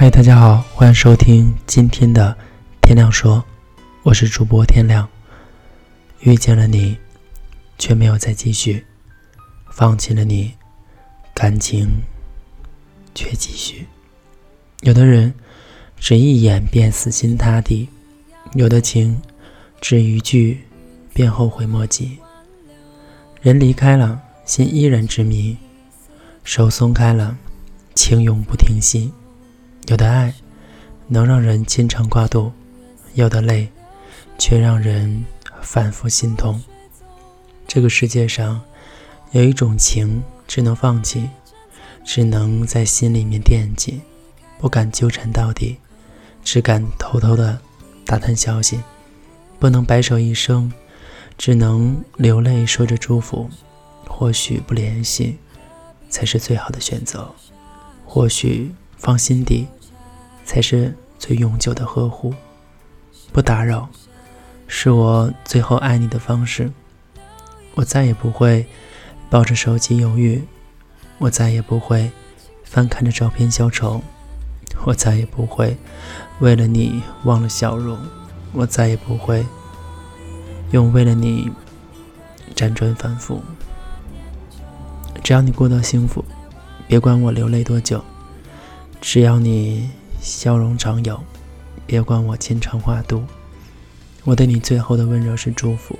嗨，大家好，欢迎收听今天的天亮说，我是主播天亮。遇见了你，却没有再继续；放弃了你，感情却继续。有的人只一眼便死心塌地，有的情只一句便后悔莫及。人离开了，心依然执迷；手松开了，情永不停息。有的爱能让人牵肠挂肚，有的泪却让人反复心痛。这个世界上有一种情，只能放弃，只能在心里面惦记，不敢纠缠到底，只敢偷偷的打探消息，不能白首一生，只能流泪说着祝福。或许不联系才是最好的选择，或许放心底。才是最永久的呵护。不打扰，是我最后爱你的方式。我再也不会抱着手机犹豫，我再也不会翻看着照片消愁，我再也不会为了你忘了笑容，我再也不会用为了你辗转反复。只要你过得幸福，别管我流泪多久。只要你。笑容常有，别管我牵肠挂肚。我对你最后的温柔是祝福，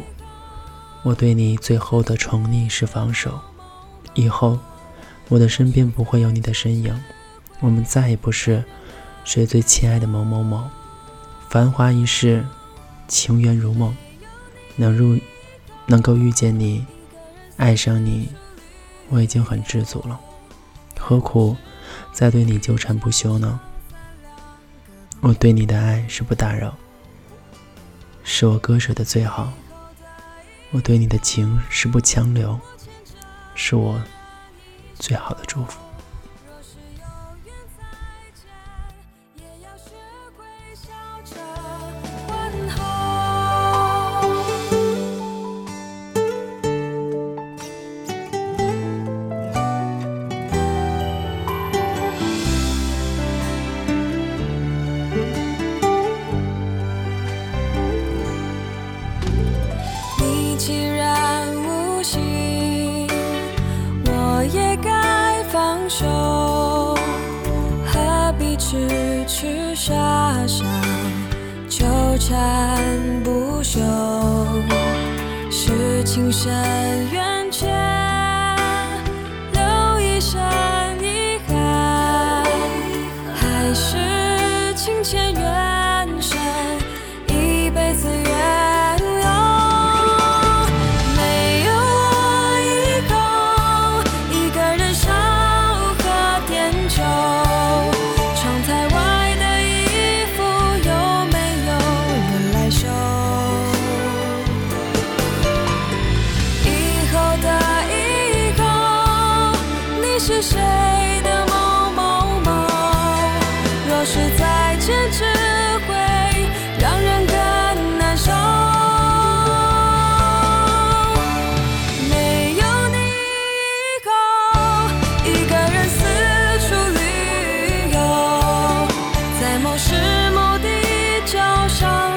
我对你最后的宠溺是放手。以后，我的身边不会有你的身影，我们再也不是谁最亲爱的某某某。繁华一世，情缘如梦，能入能够遇见你，爱上你，我已经很知足了，何苦再对你纠缠不休呢？我对你的爱是不打扰，是我割舍的最好。我对你的情是不强留，是我最好的祝福。手，何必痴痴傻傻纠缠不休，是情深缘浅。说再见只会让人更难受，没有你以后，一个人四处旅游，在某时某地叫上。